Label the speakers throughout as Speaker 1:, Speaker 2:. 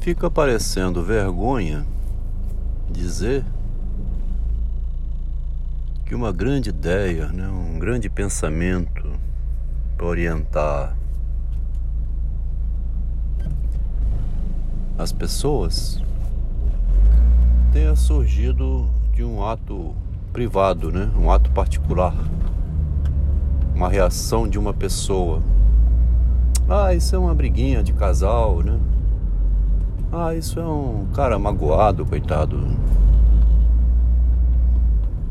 Speaker 1: Fica parecendo vergonha dizer que uma grande ideia, né, um grande pensamento para orientar as pessoas tenha surgido de um ato privado, né? um ato particular, uma reação de uma pessoa. Ah, isso é uma briguinha de casal, né? Ah, isso é um cara magoado, coitado.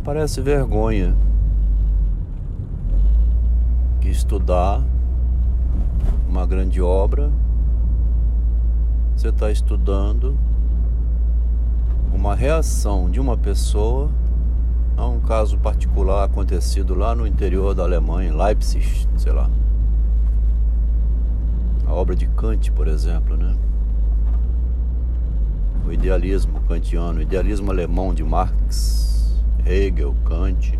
Speaker 1: Parece vergonha que estudar uma grande obra, você está estudando uma reação de uma pessoa a um caso particular acontecido lá no interior da Alemanha, em Leipzig, sei lá. A obra de Kant, por exemplo, né? Idealismo kantiano, idealismo alemão de Marx, Hegel, Kant,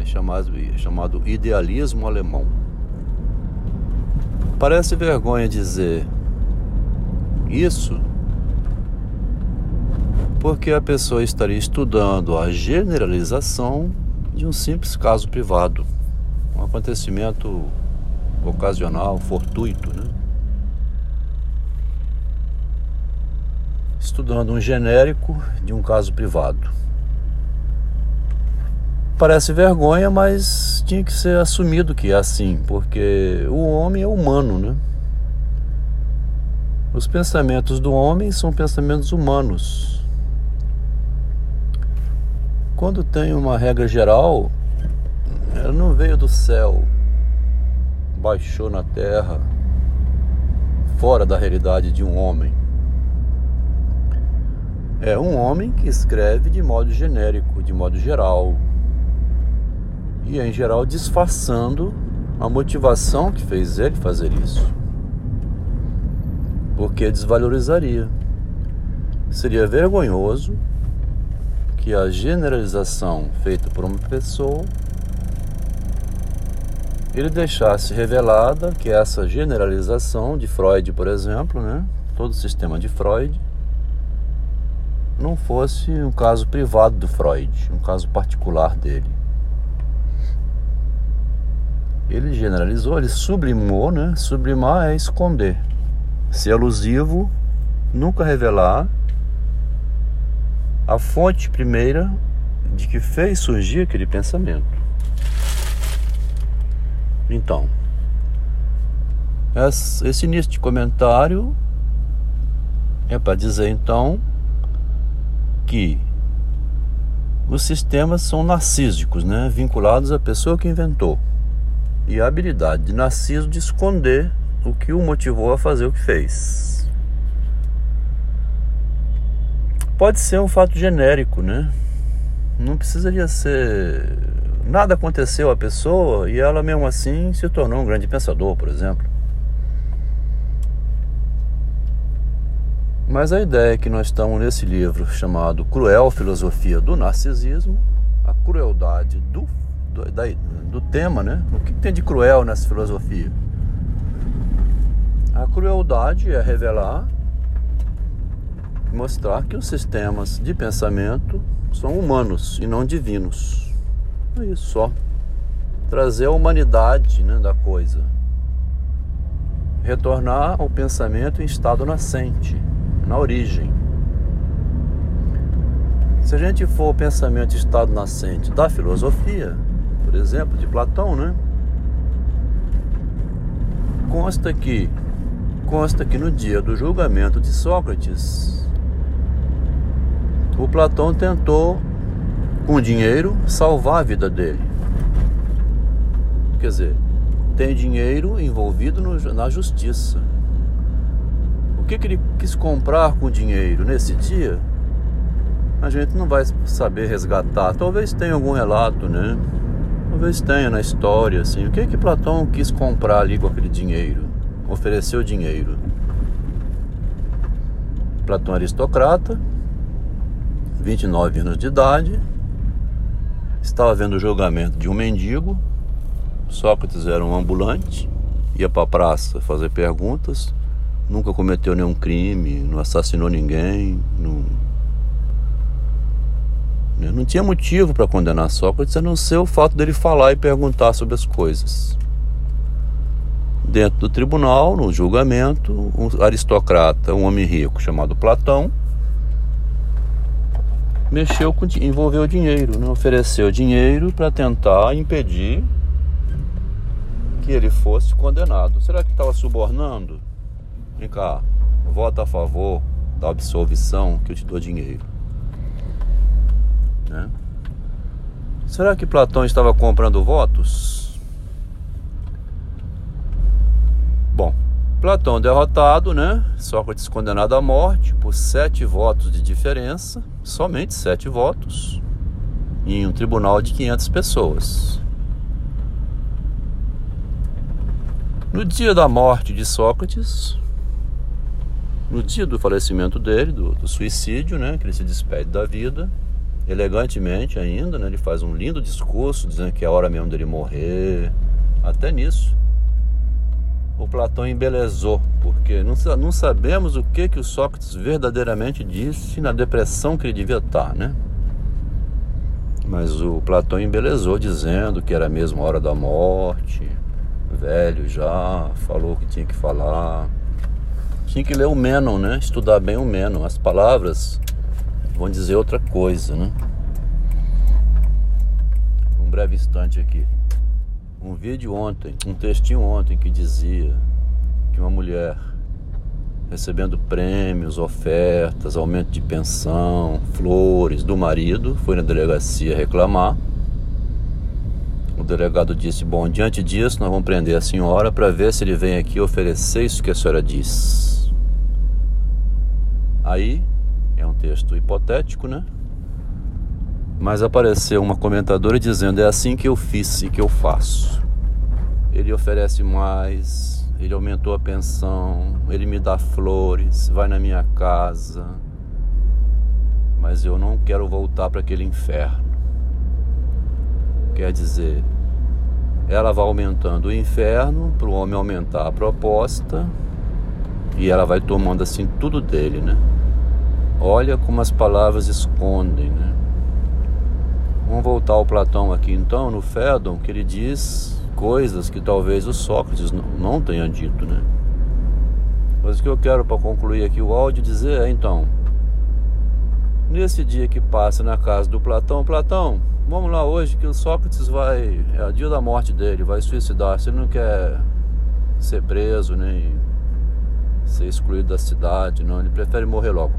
Speaker 1: é chamado, é chamado idealismo alemão. Parece vergonha dizer isso porque a pessoa estaria estudando a generalização de um simples caso privado, um acontecimento ocasional, fortuito, né? Estudando um genérico de um caso privado. Parece vergonha, mas tinha que ser assumido que é assim, porque o homem é humano, né? Os pensamentos do homem são pensamentos humanos, quando tem uma regra geral, ela não veio do céu, baixou na terra, fora da realidade de um homem. É um homem que escreve de modo genérico, de modo geral. E em geral disfarçando a motivação que fez ele fazer isso. Porque desvalorizaria. Seria vergonhoso que a generalização feita por uma pessoa ele deixasse revelada que essa generalização de Freud, por exemplo, né, todo o sistema de Freud, não fosse um caso privado do Freud, um caso particular dele. Ele generalizou, ele sublimou, né? Sublimar é esconder. Ser alusivo, nunca revelar a fonte primeira de que fez surgir aquele pensamento. Então, esse início de comentário é para dizer então que os sistemas são narcísicos, né? vinculados à pessoa que inventou. E a habilidade de Narciso de esconder o que o motivou a fazer o que fez. pode ser um fato genérico, né? Não precisaria ser. Nada aconteceu à pessoa e ela mesmo assim se tornou um grande pensador, por exemplo. Mas a ideia é que nós estamos nesse livro chamado Cruel Filosofia do Narcisismo, a crueldade do, do, da, do tema, né? O que tem de cruel nessa filosofia? A crueldade é revelar mostrar que os sistemas de pensamento são humanos e não divinos. É isso só. Trazer a humanidade né, da coisa. Retornar ao pensamento em estado nascente, na origem. Se a gente for o pensamento estado nascente da filosofia, por exemplo, de Platão, né? Consta que consta que no dia do julgamento de Sócrates, o Platão tentou, com dinheiro, salvar a vida dele. Quer dizer, tem dinheiro envolvido no, na justiça. O que, que ele quis comprar com dinheiro nesse dia? A gente não vai saber resgatar. Talvez tenha algum relato, né? Talvez tenha na história, assim. O que que Platão quis comprar ali com aquele dinheiro? Ofereceu dinheiro. Platão aristocrata, 29 anos de idade, estava vendo o julgamento de um mendigo. Sócrates era um ambulante, ia para a praça fazer perguntas. Nunca cometeu nenhum crime, não assassinou ninguém, não, né? não tinha motivo para condenar Sócrates a não ser o fato dele falar e perguntar sobre as coisas. Dentro do tribunal, no julgamento, um aristocrata, um homem rico chamado Platão, mexeu com envolveu dinheiro, né? ofereceu dinheiro para tentar impedir que ele fosse condenado. Será que estava subornando? Vem cá, vota a favor da absolvição que eu te dou dinheiro. Né? Será que Platão estava comprando votos? Bom, Platão derrotado, né? Sócrates condenado à morte por sete votos de diferença, somente sete votos, em um tribunal de 500 pessoas. No dia da morte de Sócrates, no dia do falecimento dele, do, do suicídio, né, que ele se despede da vida, elegantemente ainda, né, ele faz um lindo discurso dizendo que é hora mesmo dele morrer, até nisso o Platão embelezou, porque não, não sabemos o que, que o Sócrates verdadeiramente disse na depressão que ele devia estar, né? Mas o Platão embelezou dizendo que era mesmo a hora da morte, velho já, falou o que tinha que falar. Tinha que ler o Menon, né? Estudar bem o Menon. As palavras vão dizer outra coisa, né? Um breve instante aqui um vídeo ontem, um textinho ontem que dizia que uma mulher recebendo prêmios, ofertas, aumento de pensão, flores do marido, foi na delegacia reclamar. Delegado disse: Bom, diante disso, nós vamos prender a senhora para ver se ele vem aqui oferecer isso que a senhora diz. Aí, é um texto hipotético, né? Mas apareceu uma comentadora dizendo: é assim que eu fiz e que eu faço. Ele oferece mais, ele aumentou a pensão, ele me dá flores, vai na minha casa. Mas eu não quero voltar para aquele inferno. Quer dizer, ela vai aumentando o inferno para o homem aumentar a proposta e ela vai tomando assim tudo dele, né? Olha como as palavras escondem, né? Vamos voltar ao Platão aqui então, no Fédon, que ele diz coisas que talvez o Sócrates não tenha dito, né? Mas o que eu quero para concluir aqui o áudio dizer é então, nesse dia que passa na casa do Platão, Platão, vamos lá hoje que o Sócrates vai, é o dia da morte dele, vai suicidar, se ele não quer ser preso nem ser excluído da cidade, não, ele prefere morrer logo.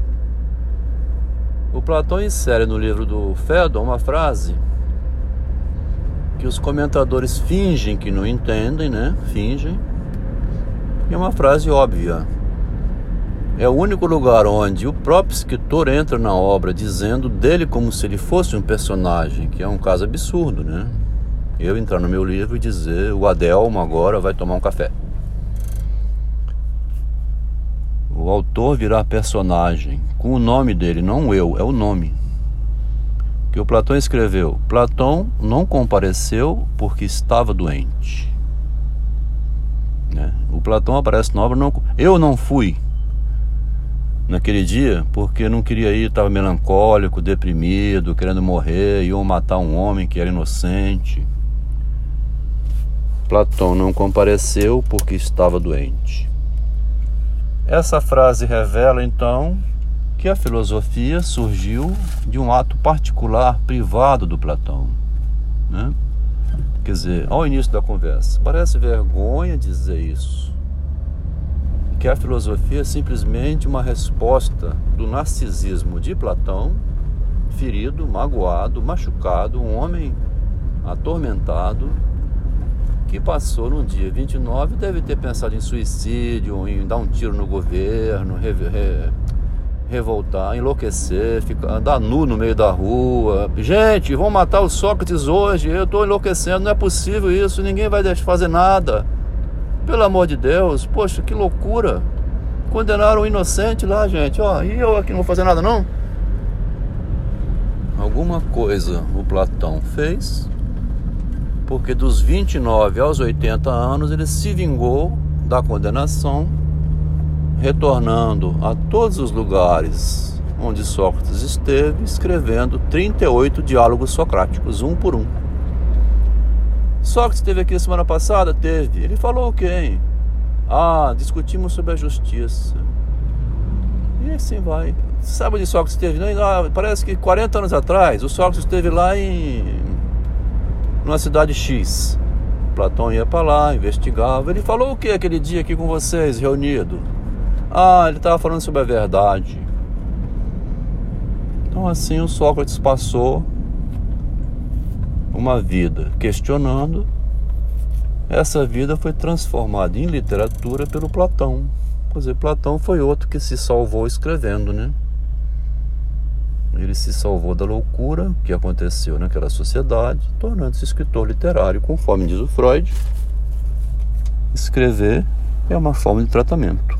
Speaker 1: O Platão insere no livro do Fédon uma frase que os comentadores fingem que não entendem, né? Fingem. E é uma frase óbvia. É o único lugar onde o próprio escritor entra na obra dizendo dele como se ele fosse um personagem, que é um caso absurdo, né? Eu entrar no meu livro e dizer o Adelmo agora vai tomar um café. o autor virar personagem com o nome dele, não eu, é o nome. Que o Platão escreveu: Platão não compareceu porque estava doente. Né? O Platão aparece na obra, não, eu não fui naquele dia porque não queria ir, estava melancólico, deprimido, querendo morrer, iam matar um homem que era inocente. Platão não compareceu porque estava doente. Essa frase revela então que a filosofia surgiu de um ato particular, privado do Platão. Né? Quer dizer, ao início da conversa, parece vergonha dizer isso. Que a filosofia é simplesmente uma resposta do narcisismo de Platão, ferido, magoado, machucado, um homem atormentado, que passou no dia 29 deve ter pensado em suicídio, em dar um tiro no governo, re, re, revoltar, enlouquecer, ficar, andar nu no meio da rua. Gente, vão matar o Sócrates hoje, eu estou enlouquecendo, não é possível isso, ninguém vai fazer nada. Pelo amor de Deus, poxa, que loucura. Condenaram o inocente lá, gente, ó, e eu aqui não vou fazer nada não? Alguma coisa o Platão fez porque dos 29 aos 80 anos ele se vingou da condenação, retornando a todos os lugares onde Sócrates esteve, escrevendo 38 diálogos socráticos, um por um. Sócrates esteve aqui semana passada? Teve. Ele falou o quê? Ah, discutimos sobre a justiça. E assim vai. Sabe onde Sócrates esteve? Não, ah, parece que 40 anos atrás, o Sócrates esteve lá em. numa cidade X. Platão ia para lá, investigava. Ele falou o que aquele dia aqui com vocês, reunido? Ah, ele estava falando sobre a verdade. Então assim o Sócrates passou uma vida questionando. Essa vida foi transformada em literatura pelo Platão. Quer dizer, Platão foi outro que se salvou escrevendo, né? Ele se salvou da loucura que aconteceu naquela sociedade, tornando-se escritor literário, conforme diz o Freud. Escrever é uma forma de tratamento.